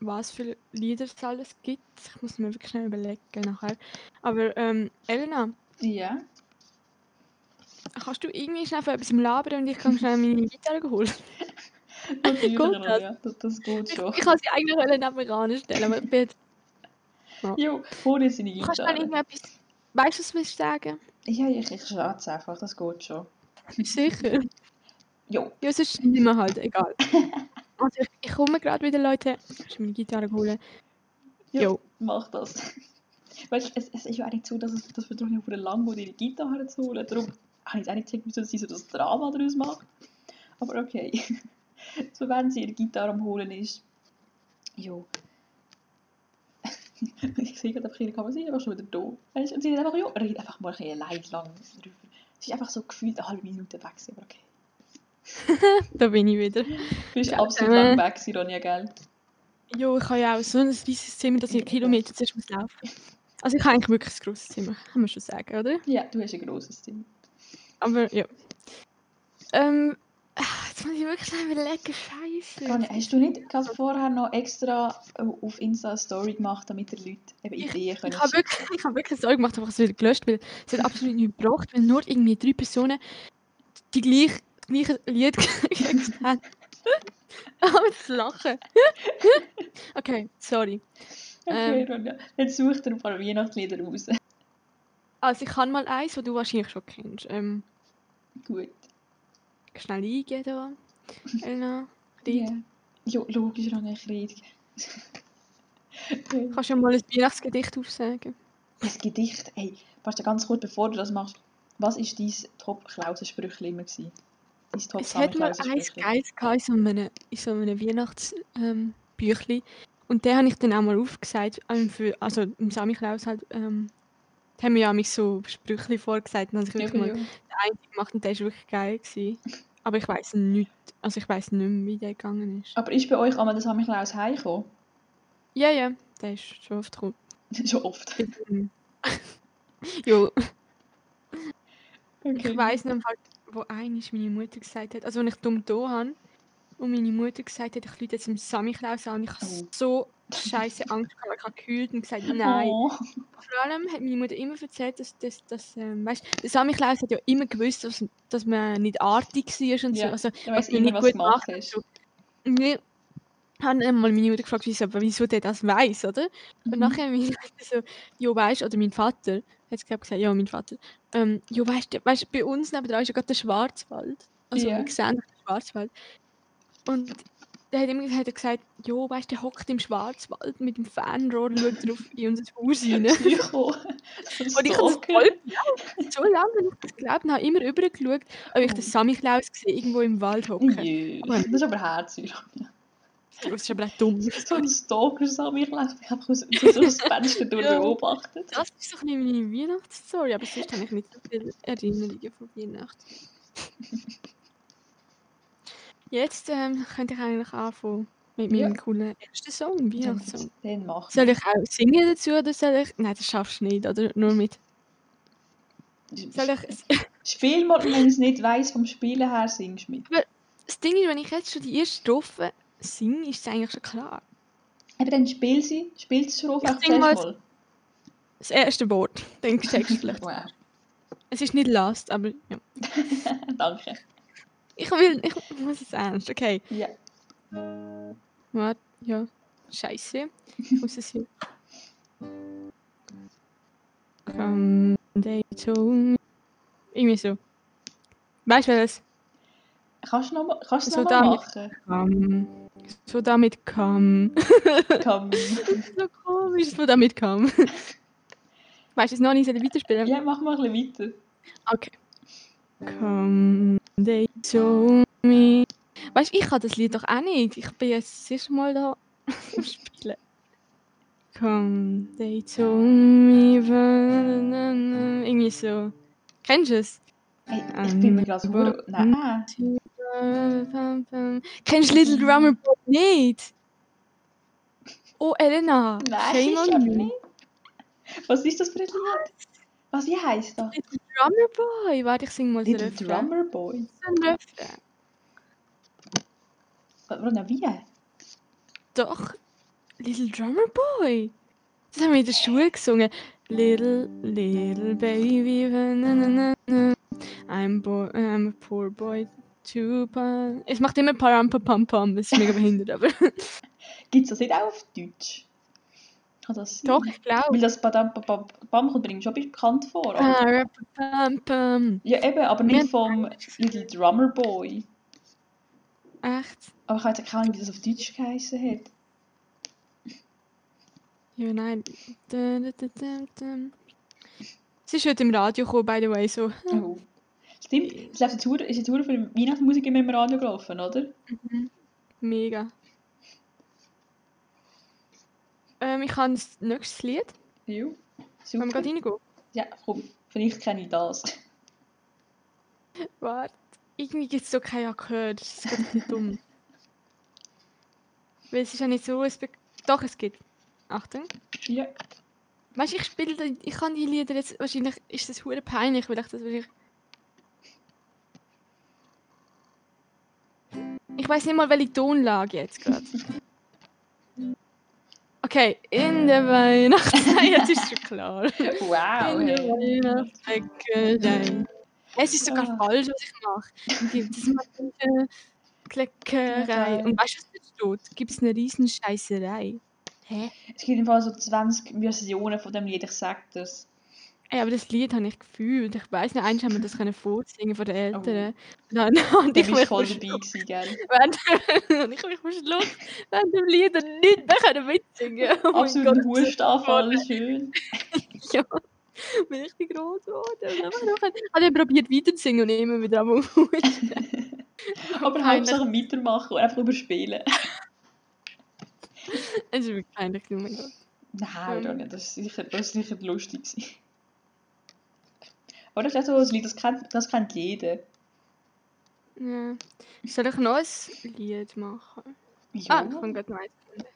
was für Lieder es alles gibt. Ich muss mir wirklich schnell überlegen nachher. Aber ähm, Elena, ja. kannst du irgendwie schnell von etwas labern und ich kann schnell meine Gitarre holen? Geht das? Ronja, das, das geht Ich, schon. ich kann sie eigentlich wollen neben mir anstellen, aber ich bin jetzt... Jo, jetzt seine Du kannst dann Gitarre. irgendetwas... Weißt du, was willst du sagen? Ja, ich, ich schätze einfach, das geht schon. Sicher. Jo, Ja, sonst nicht mehr halt, egal. Also ich, ich komme gerade wieder, Leute. Ich muss meine Gitarre holen. Ja. Jo. mach das. Weißt du, es, es ist ja auch nicht so, dass, es, dass wir doch nicht für lang ihre Gitarre zu holen. Darum habe ich jetzt auch nicht gecheckt, wieso sie so das Drama daraus macht. Aber okay. so, wenn sie ihre Gitarre am Holen ist. Jo. ich sehe gerade einfach ihre Kamera, sie ist einfach schon wieder da. Weißt du, Und sie ist einfach, ja, redet einfach mal ein bisschen allein lang drüber. Sie ist einfach so gefühlt eine halbe Minute weg, aber okay. Da bin ich wieder. Du bist Ja, absolut äh. lang weg, Ronja, gell? Jo, ich habe ja auch so ein riesiges Zimmer, dass ich Kilometer zuerst muss laufen. Also ich habe eigentlich wirklich ein grosses Zimmer, kann man schon sagen, oder? Ja, du hast ein grosses Zimmer. Aber ja. Ähm, jetzt muss ich wirklich schnell überlegen, scheiße. Ronja, hast du nicht gerade vorher noch extra auf Insta eine Story gemacht, damit die Leute eben Ideen können Ich habe wirklich, ich habe wirklich Sorge gemacht, einfach es wieder gelöscht, weil es hat absolut nichts gebracht, weil nur irgendwie drei Personen die gleich, gleiche Lied gesagt haben. Aber das Lachen. okay, sorry. Okay, ähm. Jetzt such dir ein paar Weihnachtslieder raus. Also ich kann mal eins, das du wahrscheinlich schon kennst. Ähm, Gut. Schnell eingeben da. Elena, Lied. Ja. Logisch, Ronja, ich rede. Okay. Kannst du mal ein Weihnachtsgedicht aufsagen? Das Gedicht, hey, warte ganz kurz, bevor du das machst. Was war dein Top-Klausen-Sprüchli immer? Gewesen? Dein top Es hat mal eins? Geiles in so einem, in so einem Weihnachtsbüchli. Ähm, und den habe ich dann auch mal aufgesagt. ähm, Für, also im Samichlaus halt. Ähm, haben wir ja mich so Sprüchli vorgesagt. Und dann habe ich Ja, mal ja. Den gemacht und der war wirklich geil. Gewesen. Aber ich weiß nicht, also ich weiß nicht mehr, wie der gegangen ist. Aber ist bei euch einmal das Samichlaus heimgekommen? Ja, ja, der ist schon oft gekommen. Schon oft. jo, Okay. ich weiß noch, wo eines meine Mutter gesagt hat, also wenn ich dumm da habe und meine Mutter gesagt hat, ich lüte jetzt im Samichlaus an, ich habe Oh. so scheiße Angst gehabt, ich habe gekühlt und gesagt, nein. Oh. Vor allem hat meine Mutter immer erzählt, dass, dass, dass ähm, weißt, der Samichlaus hat ja immer gewusst, dass, dass man nicht artig war und Ja, so, also was man nicht gut macht. hast. So. Und wir haben einmal meine Mutter gefragt, wieso, wieso der das weiß, oder? Und Mhm. nachher meine Mutter so, jo weißt oder mein Vater, hat glaub gesagt, ja, mein Vater, ähm, jo weißt du, bei uns nebenan ist ja gerade der Schwarzwald. Also Ja. wir sehen den Schwarzwald. Und der hat immer er gesagt, jo weißt der hockt im Schwarzwald mit dem Fernrohr und schaut drauf in unser Haus rein. Ein Und ich habe das voll. So lange habe ich das geglaubt und habe immer rübergeschaut, ob ich den Samichlaus sehe, irgendwo im Wald hocken. Aber- Das ist aber herzig. Das ist aber auch dumm. So ein Stalker Samichlaus. Ich habe so das Fenster beobachtet. Das ist doch nicht meine Weihnachtsstory, aber sonst habe ich nicht so viele Erinnerungen von Weihnachten. Jetzt ähm, könnte ich eigentlich anfangen mit meinem Ja. coolen ersten Song, Weihnachtssong. Den machen Soll ich auch singen dazu oder soll ich... Nein, das schaffst du nicht, oder? Nur mit... Soll ich... Spiel mal, wenn du es nicht weiss, vom Spielen her singst du mit. Das Ding ist, wenn ich jetzt schon die erste Strophe singe, ist es eigentlich schon klar. Aber dann spiel sie, spiel die Strophe Ich einfach sing zuerst mal- mal. Das erste Wort, dann checkst du vielleicht. Wow. Es ist nicht last, aber ja. Danke. Ich will... Ich muss es ernst, okay. Ja. Warte, ja. Scheiße. Ich muss es hier. Come they told. Irgendwie so. Weißt du was? Kannst du noch mal, kannst du So noch damit- machen? Come. So damit come. Komm. so komisch, so damit come. weißt du es noch nicht? Weiterspielen? Ja, mach mal ein bisschen weiter. Okay. Come they told me. Weißt du, ich kann das Lied doch auch nicht. Ich bin jetzt das erste Mal da am Spielen. Come they told me. Irgendwie so. Kennst du es? Hey, ich bin mir gerade so... Nein. Kennst du Little Drummer Boy nicht? Oh, Elena. Nein, shame ich on you. nicht. Was ist das für ein Lied? Was, wie heisst das? Little Drummer Boy. Warte, ich sing mal den Little Refrain. Drummer Boy. Ein Refrain. Rona, wie? Doch, Little Drummer Boy. Das haben wir in der Schule gesungen. Little, little baby, na, na, na, na. I'm, boy, I'm a poor boy. Too pa- es macht immer Param Pam Pam, das ist mega behindert, aber Gibt es das nicht auch auf Deutsch? Kann das sein? doch, ich glaube. Weil das Badam Bam kommt mir schon bekannt vor. Aber, Pam. ja, eben, aber nicht vom Little Drummer Boy. Echt? Aber ich jetzt keine Ahnung, wie das auf Deutsch geheißen hat. Ja, nein. Es ist heute im Radio gekommen, by the way, so. Oh. Stimmt, es läuft jetzt, ist jetzt viel Weihnachtsmusik immer im Radio gelaufen, oder? Mega. Ähm, ich habe das nächste Lied. Jo. Wollen wir Super. gerade reingehen? Ja, komm, vielleicht kenne ich das. Warte. Irgendwie gibt es so keinen Akkord. Das ist gerade dumm. Weil es ist ja nicht so... Es Doch, es gibt. Achtung. Ja. Weißt du, ich spiele... Ich kann die Lieder jetzt... Wahrscheinlich ist das hure peinlich, weil ich das wahrscheinlich... Ich weiß nicht mal, welche Tonlage jetzt gerade. Okay, in der Weihnachtszeit, jetzt ist schon klar. Wow. In der Hey. Weihnachtsbäckerei. Es ist sogar Ah. falsch, was ich mache. Gibt es mal eine Kleckerei. Kleckerei. Und weißt du, was da steht? Gibt es eine riesen Scheißerei? Hä? Es gibt im Fall so 20 Versionen von dem Lied, ich sag das. Ey, aber das Lied habe ich gefühlt. Ich weiß nicht, eigentlich haben wir das können vorsingen von den Eltern. Oh. Und dann Da ich mich voll dabei gewesen, gell? und ich mich am Schluss während dem Lied dann nicht mehr können mitsingen. Oh mein Absolut Hustanfall, schön. ja. Bin richtig rot geworden. Und einfach noch- Habe ich probiert weiterzusingen und immer wieder am. Aber. Hauptsache weitermachen und einfach überspielen. Es ist wirklich peinlich, oh mein Gott. Nein, doch nicht. Das ist sicher, das ist sicher lustig. Ist auch so ein Lied, das kennt, das kennt jeder. Ja. Soll ich noch ein Lied machen? Ja. Ah, ich habe gerade noch eins gefunden.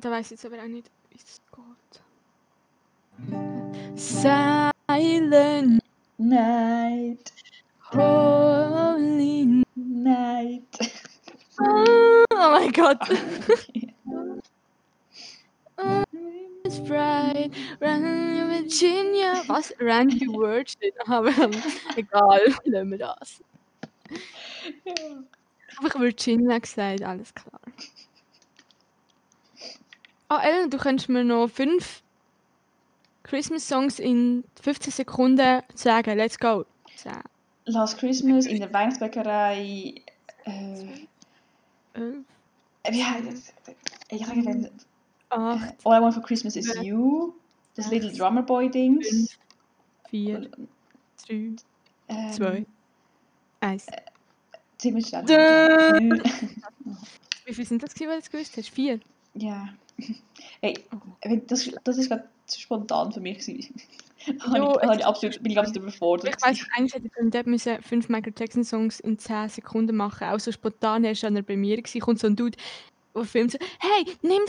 Da weiß ich jetzt aber auch nicht, wie es geht. Silent Night, Holy night. Oh mein Gott. It's bright, Run Virginia. Was? Randy steht. Aber egal, nehmen wir das. ja. Einfach Virginia gesagt, alles klar. Ah, Ellen, du könntest mir noch fünf Christmas-Songs in 15 Sekunden sagen. Let's go. Zehn, Last Christmas in der Weihnachtsbäckerei. Äh, elf, wie heißt das? Ich sage dann. Acht, All I want for Christmas is you. Das Little Drummer Boy Dings. fünf, vier, drei, ähm, zwei, eins. Ziemlich schnell. Wie viel sind das gewesen, die du gewusst hast? Vier? Ja. Hey, Oh. das, das ist gerade zu spontan für mich. gewesen. Jo, ich, ich absolut, bin ich absolut überfordert. Ich weiss, eigentlich hätte ich beim Depp müssen fünf Michael Jackson Songs in 10 Sekunden machen. Auch so spontan, er war an bei mir, gewesen, kommt so ein Dude, der filmt so, hey, nimm...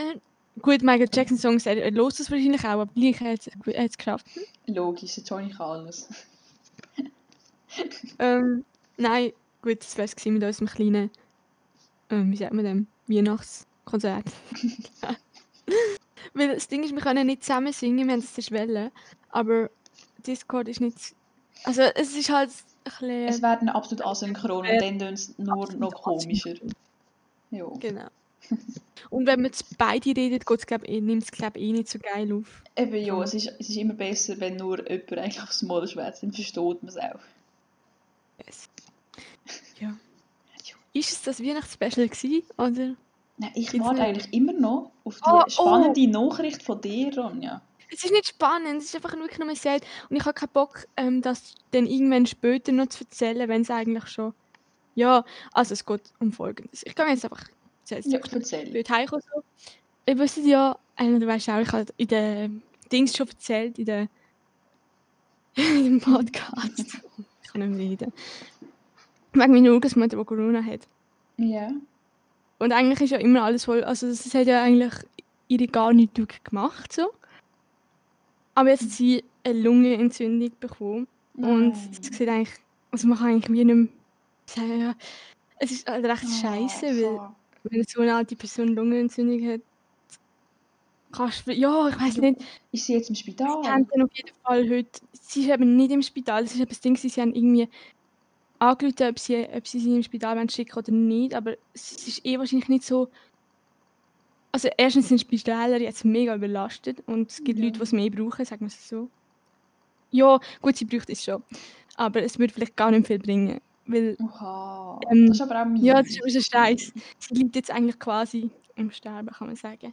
Äh, gut, Michael Jackson Songs, er, er los das wahrscheinlich auch, aber gleich hat es geschafft. Logisch, jetzt habe ich alles. Ähm, nein, gut, das wär's gewesen mit unserem kleinen, ähm, wie sagt man dem, Weihnachtskonzert. Weil das Ding ist, wir können nicht zusammen singen, wir haben das zuerst wollen, aber Discord ist nicht, also es ist halt ein bisschen... Es werden absolut asynchron und dann tun es nur noch komischer. Ja. Genau. Und wenn man zu beide redet, nimmt es glaube eh nicht so geil auf. Eben ja, es ist, es ist immer besser, wenn nur jemand eigentlich aufs Maul schwätzt, dann versteht man es auch. Yes. Ja. Ist es das Weihnachtsspecial gewesen, oder? Nein, ich Jetzt warte eigentlich immer noch auf die Oh, oh. spannende Nachricht von dir, Ronja. Es ist nicht spannend, es ist einfach wirklich nur sad. Und ich habe keinen Bock, ähm, das dann irgendwann später noch zu erzählen, wenn es eigentlich schon... Ja, also es geht um Folgendes. Ich kann jetzt einfach... erzähl's Ja, dir. erzähl. Blöd heimgekommen so. Wisst ja, du weißt auch, ich habe in den Dings schon erzählt, in, dem Podcast. ich kann nicht mehr reden. Wegen meiner Urgroßmutter, die Corona hat. Ja. Und eigentlich ist ja immer alles voll, also es hat ja eigentlich ihre gar nichts wirklich gemacht, so. Aber jetzt hat sie eine Lungenentzündung bekommen. Und Nein. es sieht eigentlich, also man kann eigentlich wie nicht mehr sagen, ja, es ist halt recht scheiße, weil. Wenn so eine alte Person Lungenentzündung hat, kannst du, ja, ich weiß nicht, Ist sie jetzt im sie Spital? haben dann auf jeden Fall heute, sie ist eben nicht im Spital, das ist eben das Ding, sie haben irgendwie angerufen, ob sie, ob sie sie im Spital schicken oder nicht, aber es ist eh wahrscheinlich nicht so, also erstens sind Spitäler jetzt mega überlastet und es gibt Ja. Leute, die es mehr brauchen, sagen wir es so. Ja, gut, sie braucht es schon, aber es würde vielleicht gar nicht viel bringen, weil Oha. Ähm, das ist aber auch mies. ja, das ist aber so scheiße. Sie liegt jetzt eigentlich quasi im Sterben, kann man sagen.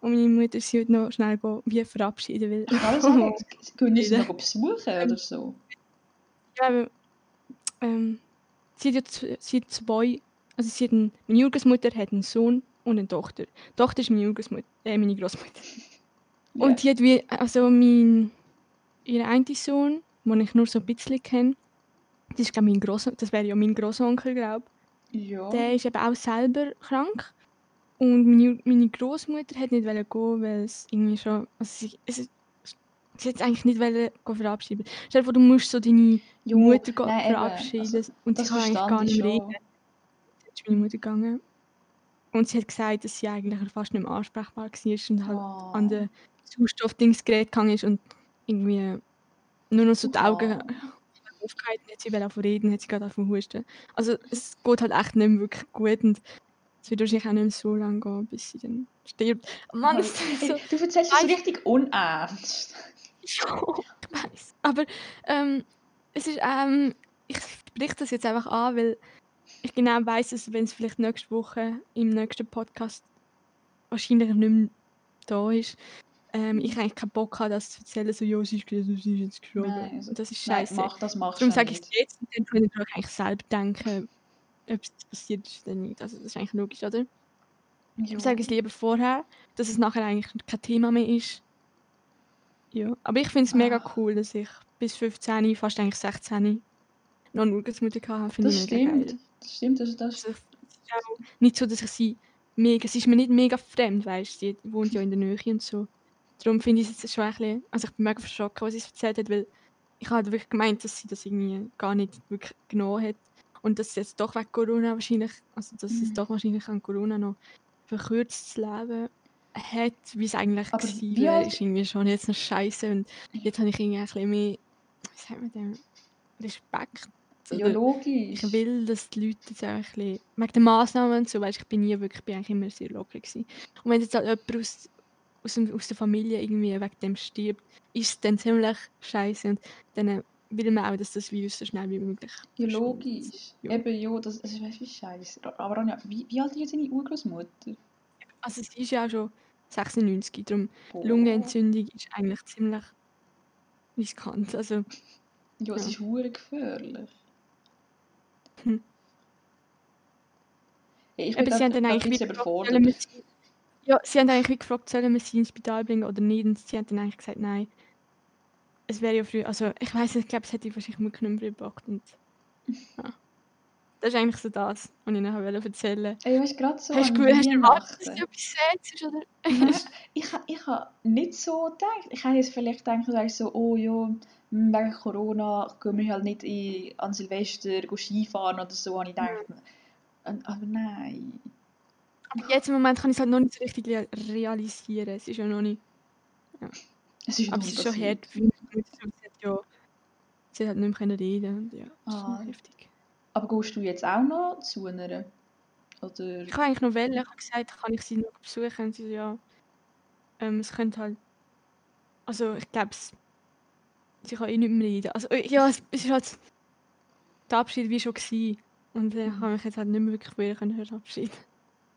Und meine Mutter ist heute noch schnell go, wie verabschieden will. Ich kann sagen, können sie noch besuchen oder so? ja, aber, ähm, sie hat ja sie hat zwei, also sie hat einen, meine Urgroßmutter hat einen Sohn und eine Tochter. Die Tochter ist meine, Urgroßmutter, äh, meine Großmutter. Ja. Und die hat wie, also mein, ihr eine Sohn, den ich nur so ein bisschen kenne, das ist mein Gross, das wäre ja mein Großonkel, glaube Ja. Der ist eben auch selber krank. Und meine, meine Großmutter hat nicht gehen, weil es irgendwie schon, also sie, es, sie hat eigentlich nicht wollen verabschieden. Stell dir vor, du musst so deine Jo, Mutter nein, eben. verabschieden Also, und sie kann eigentlich gar ich nicht mehr reden. Jetzt ist meine Mutter gegangen. Und sie hat gesagt, dass sie eigentlich fast nicht mehr ansprechbar war und halt Oh. an den Sauerstoffdingsgerät gegangen ist und irgendwie nur noch so die Augen Oh. Aufgehalten sie will auch reden, hat sie gerade auf husten. Also es geht halt echt nicht mehr wirklich gut und es wird wahrscheinlich auch nicht mehr so lange gehen, bis sie dann stirbt. Mann, ist so... Du erzählst es richtig unernst. Ja, ich weiß. Aber ähm, es ist, ähm, ich spreche das jetzt einfach an, weil ich genau weiß, dass wenn es vielleicht nächste Woche im nächsten Podcast wahrscheinlich nicht mehr da ist, ähm, ich eigentlich keinen Bock habe, das zu erzählen, so, ja, sie ist, sie ist jetzt gestorben. Nein, also- das ist Nein, scheiße. mach das, machst Darum sage ich es jetzt und dann könnt ihr eigentlich selber denken, ob es passiert ist oder nicht. Also das ist eigentlich logisch, oder? Jo. Ich sage es lieber vorher, dass es nachher eigentlich kein Thema mehr ist. Ja, aber ich finde es mega Ah. cool, dass ich bis 15, fast eigentlich 16, noch eine Urgroßmutter hatte. Finde Das ich stimmt. geil. Das stimmt, also das Also, es ist auch nicht so, dass ich sie mega, sie ist mir nicht mega fremd, weißt du, sie wohnt ja in der Nähe und so. Darum finde ich es jetzt schon ein bisschen, also ich bin mega verschrocken, was sie erzählt hat, weil ich habe wirklich gemeint, dass sie das irgendwie gar nicht wirklich genommen hat. Und dass sie jetzt doch wegen Corona wahrscheinlich, also dass es Mhm. doch wahrscheinlich an Corona noch verkürztes Leben hat, wie es eigentlich Aber gewesen wäre, ist irgendwie schon jetzt noch scheiße und jetzt habe ich irgendwie ein bisschen mehr, wie sagt man dem, Respekt. ja oder- logisch. ich will, dass die Leute jetzt auch ein bisschen, wegen den Massnahmen und so, weißt, ich bin nie wirklich, ich bin eigentlich immer sehr locker gewesen. Und wenn jetzt halt jemand aus, aus, dem, aus der Familie irgendwie wegen dem stirbt, ist es dann ziemlich scheiße und dann äh, will man auch, dass das Virus so schnell wie möglich Ja, logisch. Ja. Eben, ja, das, das ist weißt du, wie scheiße. Aber Ronja, wie, wie alt ist jetzt deine Urgroßmutter? Also sie ist ja auch schon 96, darum Boah. Lungenentzündung ist eigentlich ziemlich riskant. Also Ja, es ja. ist hure gefährlich. Hm. Ich Eben, bin sie haben dann eigentlich bisschen wie gefragt, sollen wir überfordert. Ja, sie haben eigentlich wie gefragt, sollen wir sie ins Spital bringen oder nicht und sie haben dann eigentlich gesagt, nein. Es wäre ja früh, also ich weiß nicht, ich glaube, es hätte ich wahrscheinlich mitgenommen gebracht und ja. Das ist eigentlich so das, was ich nachher wollte erzählen Ey, weißt du, gerade so Hast du gewusst, hast du erwartet, dass du etwas sagst, oder? Ich, ich habe nicht so gedacht. Ich habe jetzt vielleicht gedacht, du so, oh ja, hm, wegen Corona können wir halt nicht in, an Silvester Skifahren oder so. Und ich dachte, Und- aber nein. Jetzt im Moment kann ich es halt noch nicht so richtig rea- realisieren. Es ist ja noch nicht, Es ist aber es ist schon hart, sie hat ja, sie hat nicht mehr reden und ja, das Ah. heftig. Aber gehst du jetzt auch noch zu einer? Oder? Ich habe eigentlich noch wählen, ich habe gesagt, kann ich sie noch besuchen? Und sie so, ja, ähm, es könnte halt, also ich glaube, sie kann eh nicht mehr reden. Also äh, ja, es, ist halt, der Abschied wie schon gewesen. Und äh, ich Mhm. habe mich jetzt halt nicht mehr wirklich für können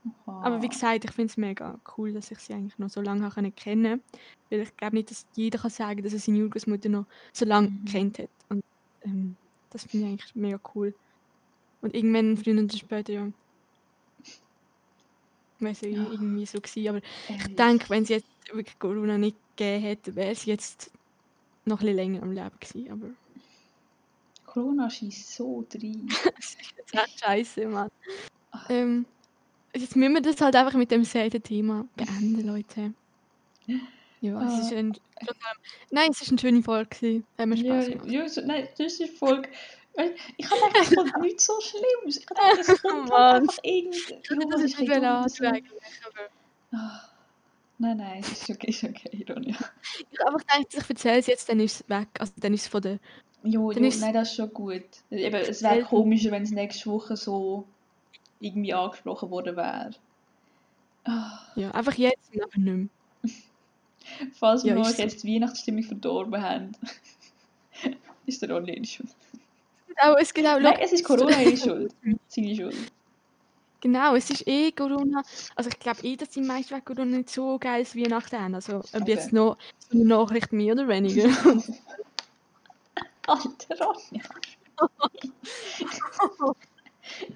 verabschieden. Aber wie Aha. gesagt, ich finde es mega cool, dass ich sie eigentlich noch so lange habe kennen Weil ich glaube nicht, dass jeder kann sagen, dass er seine Urgroßmutter noch so lange Mhm. kennt hat. Und ähm, das finde ich eigentlich mega cool. Und irgendwann, früher oder später, ja, wäre es ja irgendwie so gewesen. Aber ich Ey. denke, wenn sie jetzt wirklich Corona nicht gegeben hätte, wäre sie jetzt noch ein bisschen länger am Leben gewesen. Aber Corona schießt so rein. es ist jetzt echt scheiße, Mann. Ähm, jetzt müssen wir das halt einfach mit dem selben Thema beenden, Leute. Ja, es ist ein, Nein, es ist eine schöne Folge. gewesen. Mir Ja, Spaß gemacht. ja so, nein, das ist voll. Weißt, Ich habe es kommt nichts so Schlimmes. Ich dachte, es kommt Mann. halt einfach irgend. Ich würde Ja, das ist nicht ein eigentlich, aber. Nein, nein, es ist okay, ist okay, Ronja. ich habe einfach gedacht, ich erzähle es jetzt, dann ist es weg. Also dann ist es von der... Jo, Dann jo, ist- nein, das ist schon gut. Eben, es wäre komischer, wenn es nächste Woche so irgendwie angesprochen worden wäre. Ah. Ja, einfach jetzt und einfach nicht mehr. Falls wir Ja, euch ist so. jetzt die Weihnachtsstimmung verdorben haben, ist der ihre Schuld. Genau, es geht auch... Nein, es ist Corona ihre Schuld. Seine Schuld. Genau, es ist eh Corona. Also ich glaube eh, dass die meisten wegen Corona nicht so geiles Weihnachten haben. Also ob Okay. jetzt noch so eine Nachricht mehr oder weniger. Alter Ronja.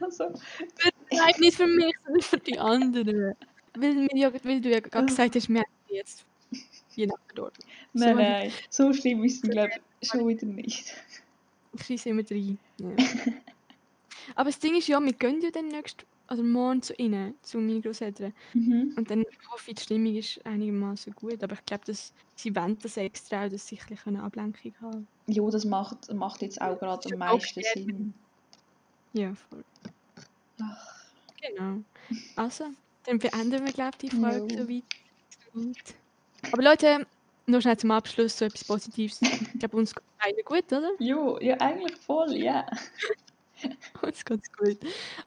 also, Nein, nicht für mich, sondern für die anderen. Weil, mir ja, weil du ja gerade gesagt hast, wir haben jetzt Weihnachten dort. Nein, So- nein, so schlimm ist es, glaube ich, schon wieder nicht. Ich schieße immer rein. Ja. Aber das Ding ist ja, wir gehen ja dann nächst, also morgen zu ihnen, zu meinen Großeltern. Mhm. Und dann hoffe ich, die Stimmung ist einigermaßen gut. Aber ich glaube, dass sie wollen das extra, dass sie ein eine Ablenkung haben Ja, das macht, macht jetzt auch gerade am meisten Sinn. Ja, voll. Ach, Genau. Also, dann beenden wir, glaube ich, die Folge Ja. so weit. So weit. Aber Leute, noch schnell zum Abschluss so etwas Positives. Ich glaube, uns geht es gut, oder? jo, ja, eigentlich voll, ja. Uns geht's gut.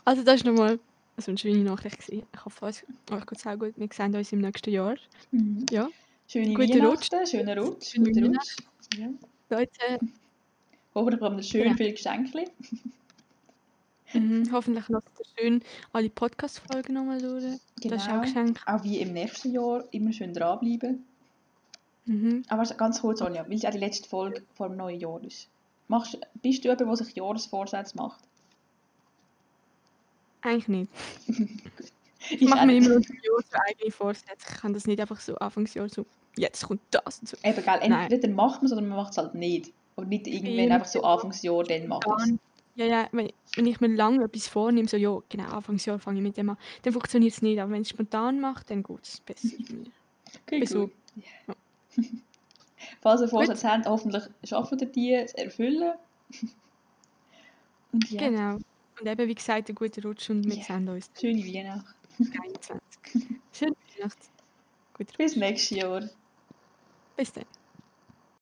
Also, das ist nochmal so eine schöne Nachricht. gewesen. Ich hoffe, euch euch geht es auch gut. Wir sehen uns im nächsten Jahr. Mhm. Ja. Schöne Guten Rutsch. Schönen Rutsch, Schöne guten Rutsch. Ja. Leute, Hoffentlich bekommen wir schön Genau. viele Geschenke. Mhm, hoffentlich lasst ihr schön alle Podcast-Folgen nochmal durch. Das ist auch Genau. ein Geschenk. Auch wie im nächsten Jahr immer schön dranbleiben. Mhm. Aber ganz kurz, Anja, weil es auch die letzte Folge vor dem neuen Jahr ist. Machst, bist du jemand, der sich Jahresvorsätze macht? Eigentlich nicht. Ich mache mir immer unter Jahr so eigene Vorsätze. Ich kann das nicht einfach so Anfangsjahr so, jetzt kommt das und so. Eben, gell, Nein. entweder macht man es oder man macht es halt nicht. Aber nicht irgendwann einfach so Anfangsjahr, dann macht es. Ja, ja, wenn, wenn ich mir lange etwas vornehme, so, ja, genau, Anfangsjahr fange ich mit dem an, dann funktioniert es nicht. Aber wenn ich es spontan mache, dann geht es besser. für mich. Okay, Wieso? gut. Falls ihr Vorsätze habt, hoffentlich schaffen ihr die zu erfüllen. Und ja, Genau. Und eben, wie gesagt, einen guten Rutsch und wir Ja. sehen uns schöne Weihnacht. am 21. Schöne Weihnachten. Bis nächstes Jahr. bis dann.